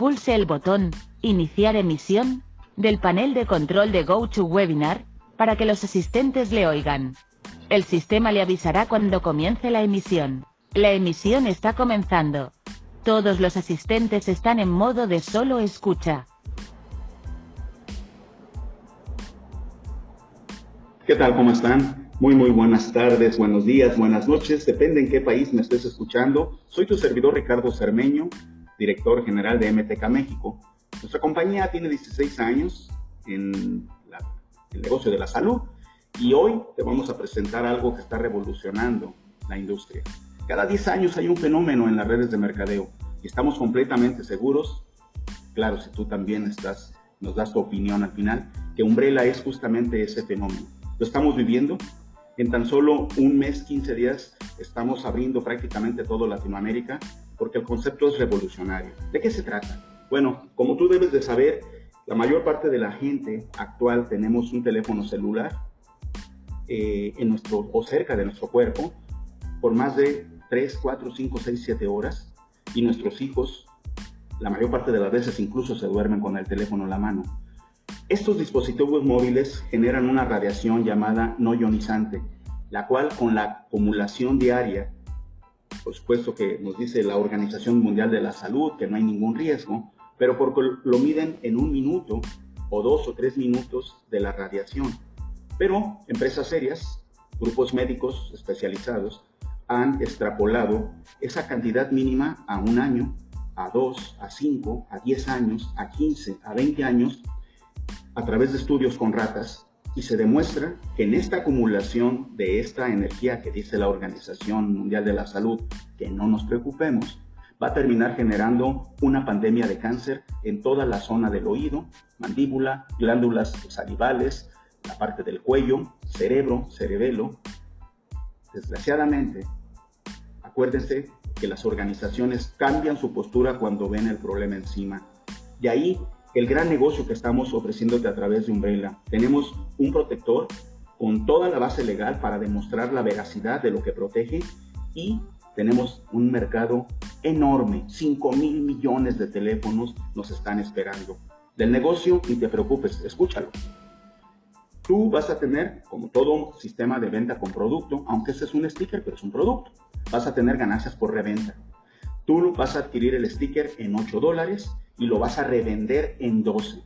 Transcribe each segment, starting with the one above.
pulse el botón Iniciar emisión del panel de control de GoToWebinar para que los asistentes le oigan. El sistema le avisará cuando comience la emisión. La emisión está comenzando. Todos los asistentes están en modo de solo escucha. ¿Qué tal? ¿Cómo están? Muy, muy buenas tardes, buenos días, buenas noches, depende en qué país me estés escuchando. Soy tu servidor Ricardo Cermeño, director general de MTK México. Nuestra compañía tiene 16 años en el negocio de la salud y hoy te vamos a presentar algo que está revolucionando la industria. Cada 10 años hay un fenómeno en las redes de mercadeo y estamos completamente seguros, claro, si tú también estás, nos das tu opinión al final, que Umbrella es justamente ese fenómeno. Lo estamos viviendo, en tan solo un mes, 15 días, estamos abriendo prácticamente todo Latinoamérica porque el concepto es revolucionario. ¿De qué se trata? Bueno, como tú debes de saber, la mayor parte de la gente actual tenemos un teléfono celular eh, en nuestro, o cerca de nuestro cuerpo por más de 3, 4, 5, 6, 7 horas y nuestros hijos, la mayor parte de las veces incluso se duermen con el teléfono en la mano. Estos dispositivos móviles generan una radiación llamada no ionizante, la cual con la acumulación diaria, por supuesto que nos dice la Organización Mundial de la Salud que no hay ningún riesgo, pero porque lo miden en un minuto o dos o tres minutos de la radiación. Pero empresas serias, grupos médicos especializados, han extrapolado esa cantidad mínima a un año, a dos, a cinco, a diez años, a quince, a veinte años, a través de estudios con ratas y se demuestra que en esta acumulación de esta energía que dice la Organización Mundial de la Salud, que no nos preocupemos, va a terminar generando una pandemia de cáncer en toda la zona del oído, mandíbula, glándulas salivales, la parte del cuello, cerebro, cerebelo. Desgraciadamente, acuérdense que las organizaciones cambian su postura cuando ven el problema encima. Y ahí el gran negocio que estamos ofreciéndote a través de Umbrella. Tenemos un protector con toda la base legal para demostrar la veracidad de lo que protege y tenemos un mercado enorme, 5 mil millones de teléfonos nos están esperando. Del negocio, ni te preocupes, escúchalo. Tú vas a tener, como todo sistema de venta con producto, aunque ese es un sticker, pero es un producto, vas a tener ganancias por reventa. Tú vas a adquirir el sticker en 8 dólares y lo vas a revender en 12.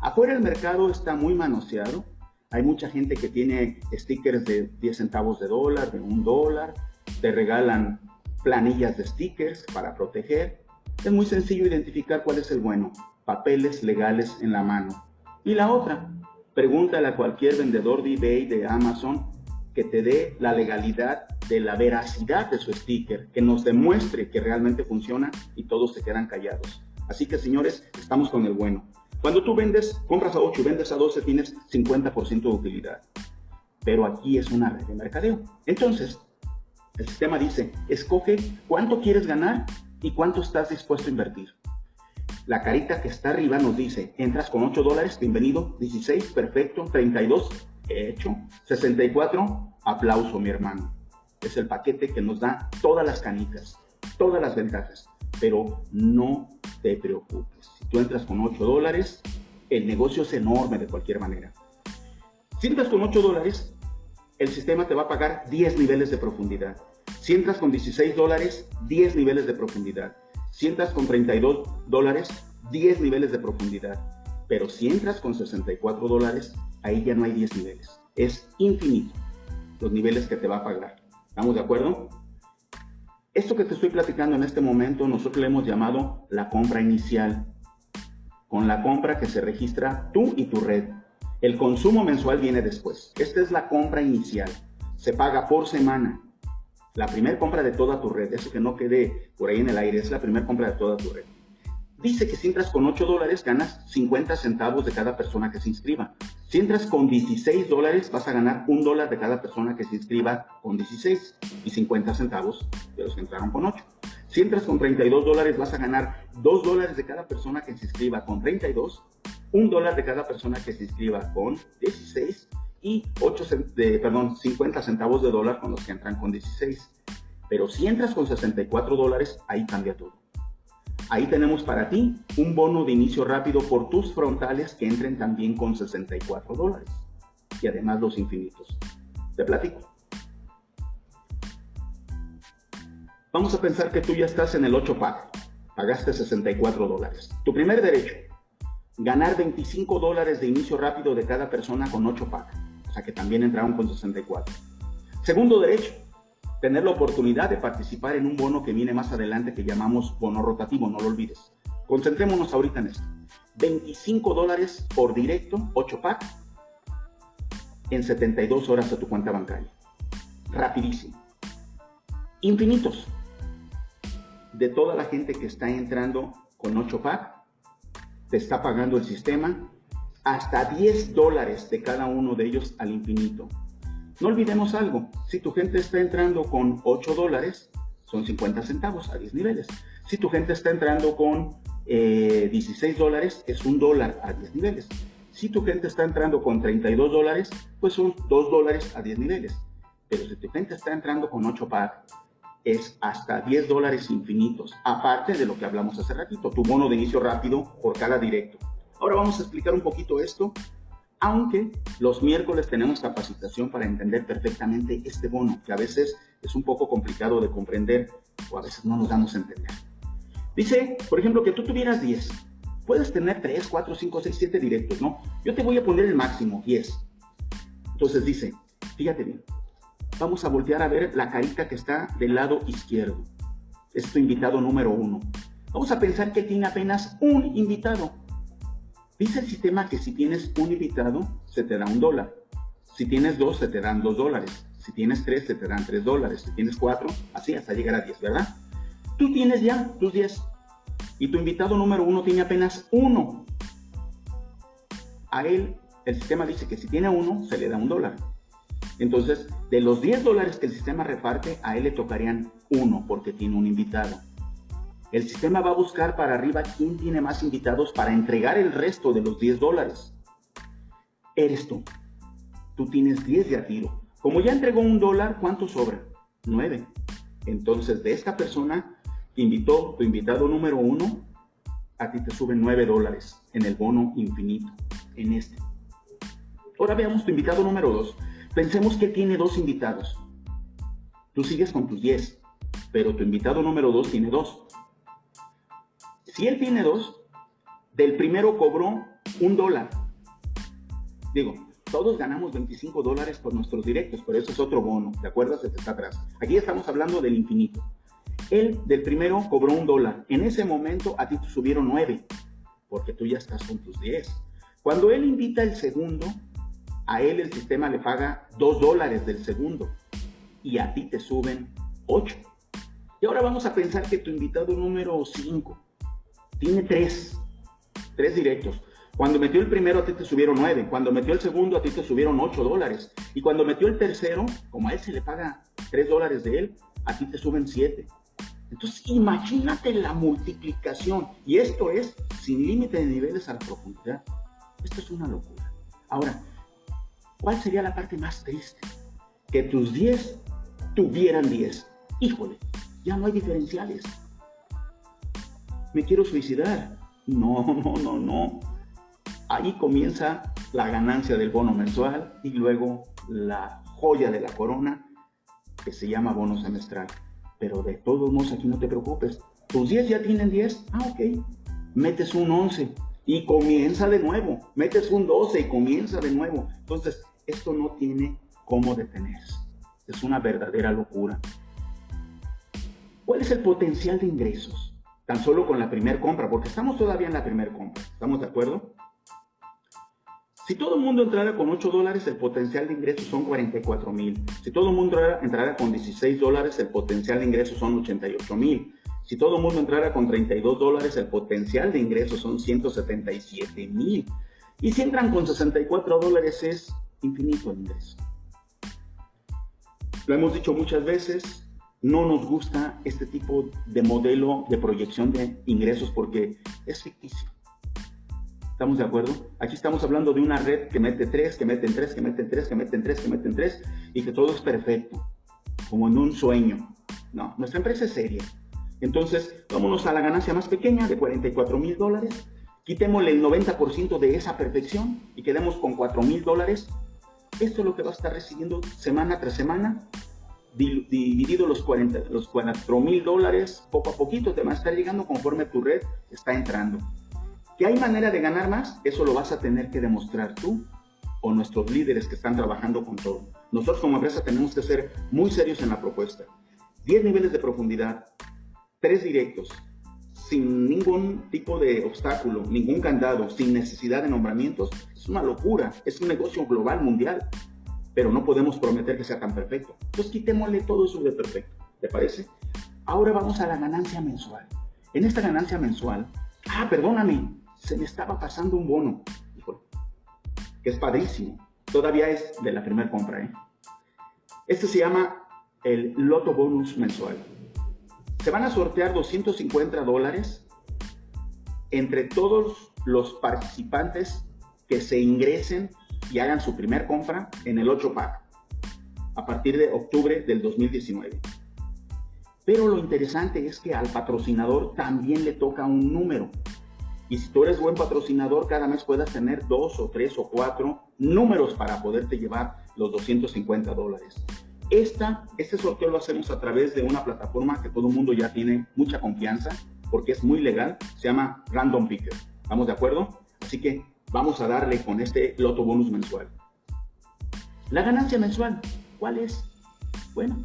Afuera el mercado está muy manoseado. Hay mucha gente que tiene stickers de 10 centavos de dólar, de un dólar. Te regalan planillas de stickers para proteger. Es muy sencillo identificar cuál es el bueno. Papeles legales en la mano. Y la otra, pregúntale a cualquier vendedor de eBay, de Amazon, que te dé la legalidad de la veracidad de su sticker, que nos demuestre que realmente funciona y todos se quedan callados. Así que señores, estamos con el bueno. Cuando tú vendes, compras a 8 y vendes a 12, tienes 50% de utilidad. Pero aquí es una red de mercadeo. Entonces, el sistema dice, escoge cuánto quieres ganar y cuánto estás dispuesto a invertir. La carita que está arriba nos dice, entras con 8 dólares, bienvenido, 16, perfecto, 32, hecho, 64, aplauso mi hermano. Es el paquete que nos da todas las canitas, todas las ventajas, pero no te preocupes. Si tú entras con 8 dólares, el negocio es enorme de cualquier manera. Si entras con 8 dólares, el sistema te va a pagar 10 niveles de profundidad. Si entras con 16 dólares, 10 niveles de profundidad. Si entras con 32 dólares, 10 niveles de profundidad. Pero si entras con 64 dólares, ahí ya no hay 10 niveles. Es infinito los niveles que te va a pagar. ¿Estamos de acuerdo? Esto que te estoy platicando en este momento, nosotros le hemos llamado la compra inicial. Con la compra que se registra tú y tu red. El consumo mensual viene después. Esta es la compra inicial. Se paga por semana. La primera compra de toda tu red. Eso que no quede por ahí en el aire. Es la primera compra de toda tu red. Dice que si entras con 8 dólares ganas 50 centavos de cada persona que se inscriba. Si entras con 16 dólares, vas a ganar un dólar de cada persona que se inscriba con 16 y 50 centavos de los que entraron con 8. Si entras con 32 dólares, vas a ganar 2 dólares de cada persona que se inscriba con 32, un dólar de cada persona que se inscriba con 16 y 8 de, perdón, 50 centavos de dólar con los que entran con 16. Pero si entras con 64 dólares, ahí cambia todo. Ahí tenemos para ti un bono de inicio rápido por tus frontales que entren también con 64 dólares. Y además los infinitos. Te platico. Vamos a pensar que tú ya estás en el 8 pack. Pagaste 64 dólares. Tu primer derecho, ganar 25 dólares de inicio rápido de cada persona con 8 pack. O sea que también entraron con 64. Segundo derecho, tener la oportunidad de participar en un bono que viene más adelante que llamamos bono rotativo, no lo olvides. Concentrémonos ahorita en esto. 25 dólares por directo, 8 pack, en 72 horas a tu cuenta bancaria. Rapidísimo. Infinitos. De toda la gente que está entrando con 8 pack, te está pagando el sistema hasta 10 dólares de cada uno de ellos al infinito. No olvidemos algo, si tu gente está entrando con 8 dólares, son 50 centavos a 10 niveles. Si tu gente está entrando con 16 eh, dólares, es un dólar a 10 niveles. Si tu gente está entrando con 32 dólares, pues son 2 dólares a 10 niveles. Pero si tu gente está entrando con 8 pack, es hasta 10 dólares infinitos, aparte de lo que hablamos hace ratito, tu bono de inicio rápido por cada directo. Ahora vamos a explicar un poquito esto aunque los miércoles tenemos capacitación para entender perfectamente este bono, que a veces es un poco complicado de comprender o a veces no nos damos a entender. Dice, por ejemplo, que tú tuvieras 10. Puedes tener 3, 4, 5, 6, 7 directos, ¿no? Yo te voy a poner el máximo, 10. Entonces dice, fíjate bien, vamos a voltear a ver la carita que está del lado izquierdo. Es tu invitado número uno. Vamos a pensar que tiene apenas un invitado. Dice el sistema que si tienes un invitado, se te da un dólar. Si tienes dos, se te dan dos dólares. Si tienes tres, se te dan tres dólares. Si tienes cuatro, así hasta llegar a diez, ¿verdad? Tú tienes ya tus diez. Y tu invitado número uno tiene apenas uno. A él, el sistema dice que si tiene uno, se le da un dólar. Entonces, de los diez dólares que el sistema reparte, a él le tocarían uno porque tiene un invitado. El sistema va a buscar para arriba quién tiene más invitados para entregar el resto de los 10 dólares. Eres tú. Tú tienes 10 de a tiro. Como ya entregó un dólar, ¿cuánto sobra? 9. Entonces, de esta persona que invitó tu invitado número uno, a ti te suben 9 dólares en el bono infinito, en este. Ahora veamos tu invitado número 2. Pensemos que tiene dos invitados. Tú sigues con tus 10, pero tu invitado número 2 tiene dos. Si él tiene dos, del primero cobró un dólar. Digo, todos ganamos 25 dólares por nuestros directos, pero eso es otro bono, ¿de acuerdo? Se está atrás. Aquí estamos hablando del infinito. Él del primero cobró un dólar. En ese momento a ti te subieron nueve, porque tú ya estás con tus 10. Cuando él invita el segundo, a él el sistema le paga dos dólares del segundo y a ti te suben ocho. Y ahora vamos a pensar que tu invitado número 5 tiene tres, tres directos. Cuando metió el primero a ti te subieron nueve, cuando metió el segundo a ti te subieron ocho dólares y cuando metió el tercero, como a él se le paga tres dólares de él, a ti te suben siete. Entonces imagínate la multiplicación y esto es sin límite de niveles a la profundidad. Esto es una locura. Ahora, ¿cuál sería la parte más triste? Que tus 10 tuvieran 10. Híjole, ya no hay diferenciales me quiero suicidar. No, no, no, no. Ahí comienza la ganancia del bono mensual y luego la joya de la corona que se llama bono semestral. Pero de todos modos aquí no te preocupes. Tus 10 ya tienen 10. Ah, ok. Metes un 11 y comienza de nuevo. Metes un 12 y comienza de nuevo. Entonces, esto no tiene cómo detenerse. Es una verdadera locura. ¿Cuál es el potencial de ingresos? Tan solo con la primera compra, porque estamos todavía en la primera compra. ¿Estamos de acuerdo? Si todo el mundo entrara con 8 dólares, el potencial de ingresos son 44 mil. Si todo el mundo entrara con 16 dólares, el potencial de ingresos son 88 mil. Si todo el mundo entrara con 32 dólares, el potencial de ingresos son 177 mil. Y si entran con 64 dólares, es infinito el ingreso. Lo hemos dicho muchas veces, no nos gusta este tipo de modelo de proyección de ingresos porque es ficticio. ¿Estamos de acuerdo? Aquí estamos hablando de una red que mete tres, que meten tres, que meten tres, que meten tres, que meten tres, y que todo es perfecto, como en un sueño. No, nuestra empresa es seria. Entonces, vámonos a la ganancia más pequeña de 44 mil dólares. Quitémosle el 90% de esa perfección y quedemos con 4 mil dólares. Esto es lo que va a estar recibiendo semana tras semana dividido los, 40, los 4 mil dólares, poco a poquito te va a estar llegando conforme tu red está entrando. ¿Que hay manera de ganar más? Eso lo vas a tener que demostrar tú o nuestros líderes que están trabajando con todo. Nosotros como empresa tenemos que ser muy serios en la propuesta. 10 niveles de profundidad, 3 directos, sin ningún tipo de obstáculo, ningún candado, sin necesidad de nombramientos, es una locura, es un negocio global, mundial pero no podemos prometer que sea tan perfecto. Pues quitémosle todo eso de perfecto, ¿te parece? Ahora vamos a la ganancia mensual. En esta ganancia mensual, ah, perdóname, se me estaba pasando un bono, que es padrísimo. Todavía es de la primera compra, ¿eh? Este se llama el Loto Bonus mensual. Se van a sortear 250 dólares entre todos los participantes que se ingresen y hagan su primer compra en el 8 pack a partir de octubre del 2019. Pero lo interesante es que al patrocinador también le toca un número. Y si tú eres buen patrocinador, cada mes puedas tener dos o tres o cuatro números para poderte llevar los 250 dólares. Esta, este sorteo lo hacemos a través de una plataforma que todo el mundo ya tiene mucha confianza porque es muy legal. Se llama Random Picker. ¿Estamos de acuerdo? Así que vamos a darle con este loto bonus mensual. La ganancia mensual, ¿cuál es? Bueno,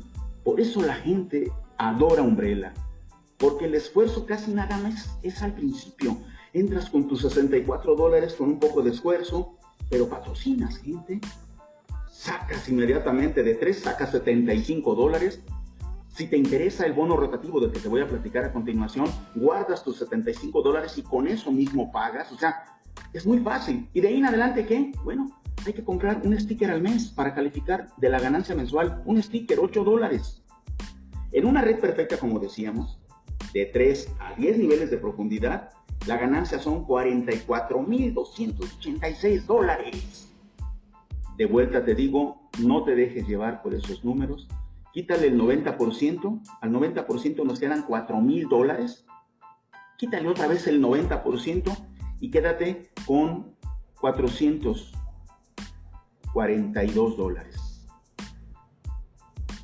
por eso la gente adora Umbrella, porque el esfuerzo casi nada más es al principio. Entras con tus 64 dólares con un poco de esfuerzo, pero patrocinas gente. Sacas inmediatamente de 3, sacas 75 dólares. Si te interesa el bono rotativo del que te voy a platicar a continuación, guardas tus 75 dólares y con eso mismo pagas. O sea, es muy fácil. ¿Y de ahí en adelante qué? Bueno, hay que comprar un sticker al mes para calificar de la ganancia mensual. Un sticker, 8 dólares. En una red perfecta, como decíamos, de 3 a 10 niveles de profundidad, la ganancia son 44.286 dólares. De vuelta te digo, no te dejes llevar por esos números. Quítale el 90%, al 90% nos quedan 4.000 dólares. Quítale otra vez el 90%, y quédate con 442 dólares.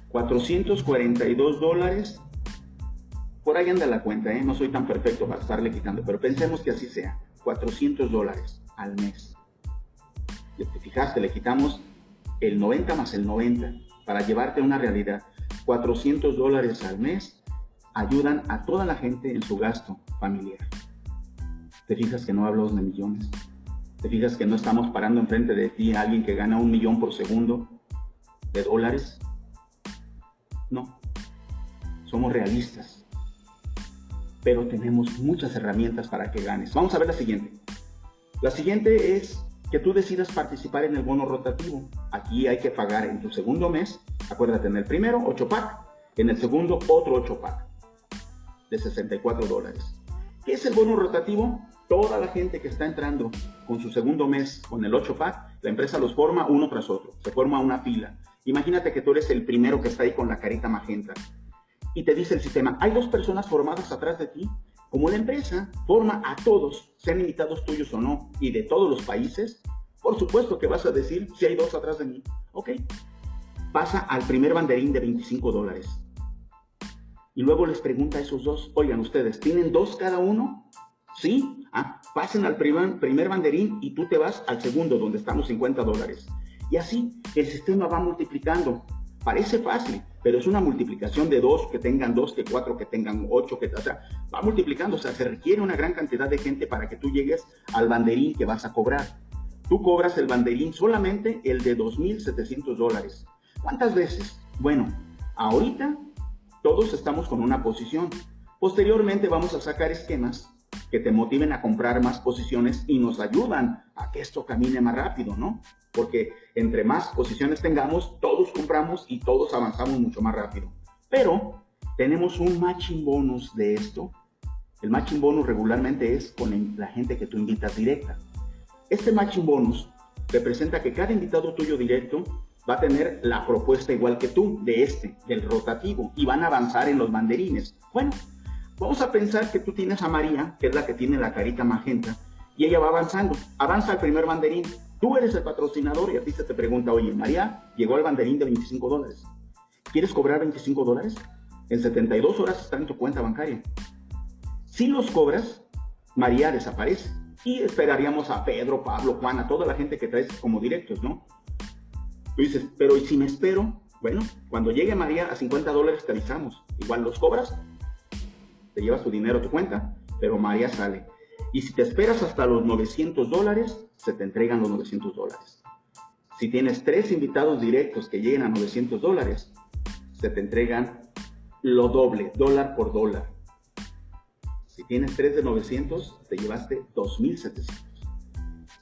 442 dólares. Por ahí anda la cuenta, ¿eh? no soy tan perfecto para estarle quitando, pero pensemos que así sea. 400 dólares al mes. Te fijaste, le quitamos el 90 más el 90 para llevarte a una realidad. 400 dólares al mes ayudan a toda la gente en su gasto familiar. Te fijas que no hablo de millones. Te fijas que no estamos parando enfrente de ti a alguien que gana un millón por segundo de dólares. No. Somos realistas. Pero tenemos muchas herramientas para que ganes. Vamos a ver la siguiente. La siguiente es que tú decidas participar en el bono rotativo. Aquí hay que pagar en tu segundo mes, acuérdate, en el primero 8 pack, en el segundo otro 8 pack de 64 dólares. ¿Qué es el bono rotativo? Toda la gente que está entrando con su segundo mes con el 8 pack, la empresa los forma uno tras otro, se forma una fila. Imagínate que tú eres el primero que está ahí con la carita magenta y te dice el sistema, hay dos personas formadas atrás de ti. Como la empresa forma a todos, sean invitados tuyos o no, y de todos los países, por supuesto que vas a decir si hay dos atrás de mí. Ok, pasa al primer banderín de 25 dólares. Y luego les pregunta a esos dos, oigan ustedes, ¿tienen dos cada uno? Sí, ah, pasen al primer, banderín y tú te vas al segundo, donde estamos 50 dólares. Y así el sistema va multiplicando. Parece fácil, pero es una multiplicación de dos que tengan dos, que cuatro que tengan ocho, que o sea, va multiplicando. O sea, se requiere una gran cantidad de gente para que tú llegues al banderín que vas a cobrar. Tú cobras el banderín solamente el de 2.700 dólares. ¿Cuántas veces? Bueno, ahorita todos estamos con una posición. Posteriormente vamos a sacar esquemas que te motiven a comprar más posiciones y nos ayudan a que esto camine más rápido, ¿no? Porque entre más posiciones tengamos, todos compramos y todos avanzamos mucho más rápido. Pero tenemos un matching bonus de esto. El matching bonus regularmente es con la gente que tú invitas directa. Este matching bonus representa que cada invitado tuyo directo va a tener la propuesta igual que tú de este, del rotativo, y van a avanzar en los banderines. Bueno, Vamos a pensar que tú tienes a María, que es la que tiene la carita magenta, y ella va avanzando. Avanza al primer banderín. Tú eres el patrocinador y a ti se te pregunta, oye, María llegó al banderín de 25 dólares. ¿Quieres cobrar 25 dólares? En 72 horas está en tu cuenta bancaria. Si los cobras, María desaparece. Y esperaríamos a Pedro, Pablo, Juan, a toda la gente que traes como directos, ¿no? Tú dices, pero ¿y si me espero? Bueno, cuando llegue María a 50 dólares te avisamos. Igual los cobras, te llevas tu dinero a tu cuenta, pero María sale. Y si te esperas hasta los 900 dólares, se te entregan los 900 dólares. Si tienes tres invitados directos que lleguen a 900 dólares, se te entregan lo doble, dólar por dólar. Si tienes tres de 900, te llevaste 2.700.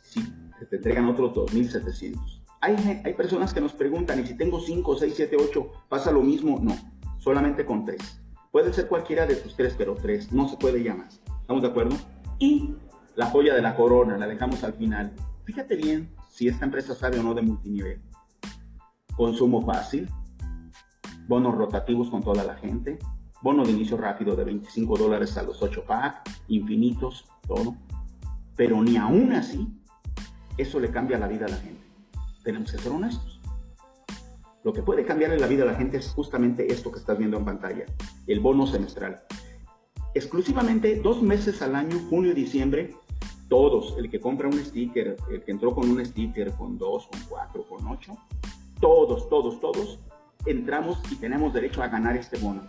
Si te entregan otros 2.700. Hay, hay personas que nos preguntan, ¿y si tengo 5, 6, 7, 8, pasa lo mismo? No, solamente con tres. Puede ser cualquiera de tus tres, pero tres, no se puede ya más. ¿Estamos de acuerdo? Y la joya de la corona, la dejamos al final. Fíjate bien si esta empresa sabe o no de multinivel. Consumo fácil, bonos rotativos con toda la gente, bono de inicio rápido de 25 dólares a los 8 pack, infinitos, todo. Pero ni aún así, eso le cambia la vida a la gente. Tenemos que ser honestos. Lo que puede cambiarle la vida a la gente es justamente esto que estás viendo en pantalla, el bono semestral. Exclusivamente dos meses al año, junio y diciembre, todos, el que compra un sticker, el que entró con un sticker, con dos, con cuatro, con ocho, todos, todos, todos, entramos y tenemos derecho a ganar este bono.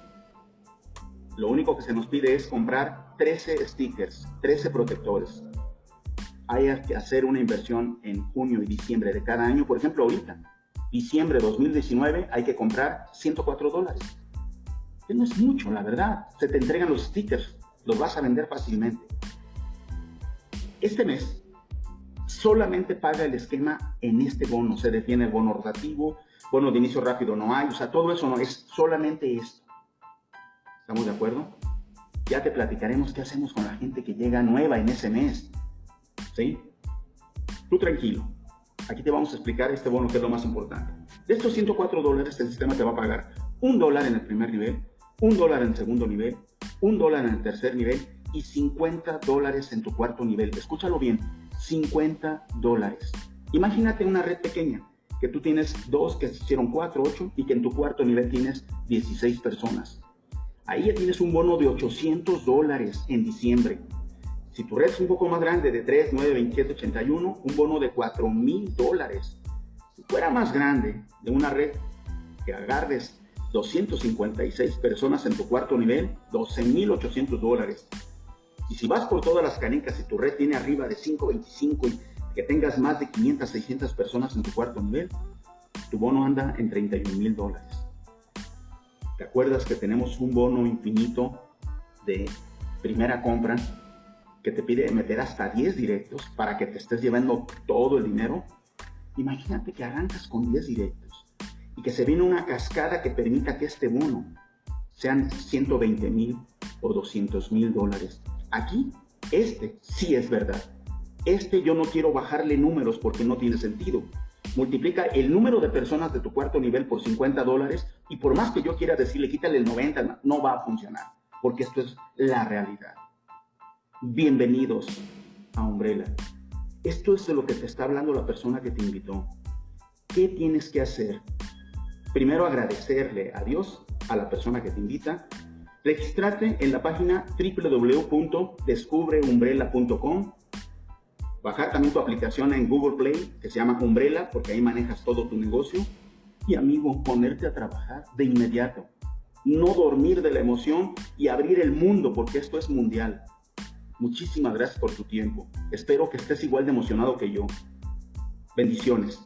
Lo único que se nos pide es comprar 13 stickers, 13 protectores. Hay que hacer una inversión en junio y diciembre de cada año. Por ejemplo, ahorita, diciembre de 2019 hay que comprar 104 dólares. Que no es mucho, la verdad. Se te entregan los stickers, los vas a vender fácilmente. Este mes solamente paga el esquema en este bono. Se define el bono rotativo, bono de inicio rápido no hay, o sea, todo eso no es solamente esto. ¿Estamos de acuerdo? Ya te platicaremos qué hacemos con la gente que llega nueva en ese mes. ¿Sí? Tú tranquilo. Aquí te vamos a explicar este bono que es lo más importante. De estos 104 dólares, el sistema te va a pagar un dólar en el primer nivel, un dólar en el segundo nivel, un dólar en el tercer nivel y 50 dólares en tu cuarto nivel. Escúchalo bien, 50 dólares. Imagínate una red pequeña, que tú tienes dos que hicieron 4, 8 y que en tu cuarto nivel tienes 16 personas. Ahí ya tienes un bono de 800 dólares en diciembre. Si tu red es un poco más grande, de 3, 9, 27, 81, un bono de 4 mil dólares. Si fuera más grande, de una red que agarres 256 personas en tu cuarto nivel, 12.800 dólares. Y si vas por todas las canicas y tu red tiene arriba de 525 y que tengas más de 500, 600 personas en tu cuarto nivel, tu bono anda en 31 mil dólares. ¿Te acuerdas que tenemos un bono infinito de primera compra que te pide meter hasta 10 directos para que te estés llevando todo el dinero, imagínate que arrancas con 10 directos y que se viene una cascada que permita que este bono sean 120 mil o 200 mil dólares. Aquí, este sí es verdad. Este yo no quiero bajarle números porque no tiene sentido. Multiplica el número de personas de tu cuarto nivel por 50 dólares y por más que yo quiera decirle quítale el 90, no va a funcionar porque esto es la realidad. Bienvenidos a Umbrella. Esto es de lo que te está hablando la persona que te invitó. ¿Qué tienes que hacer? Primero agradecerle a Dios, a la persona que te invita. Registrate en la página www.descubreumbrella.com. Bajar también tu aplicación en Google Play que se llama Umbrella porque ahí manejas todo tu negocio. Y amigo, ponerte a trabajar de inmediato. No dormir de la emoción y abrir el mundo porque esto es mundial. Muchísimas gracias por tu tiempo. Espero que estés igual de emocionado que yo. Bendiciones.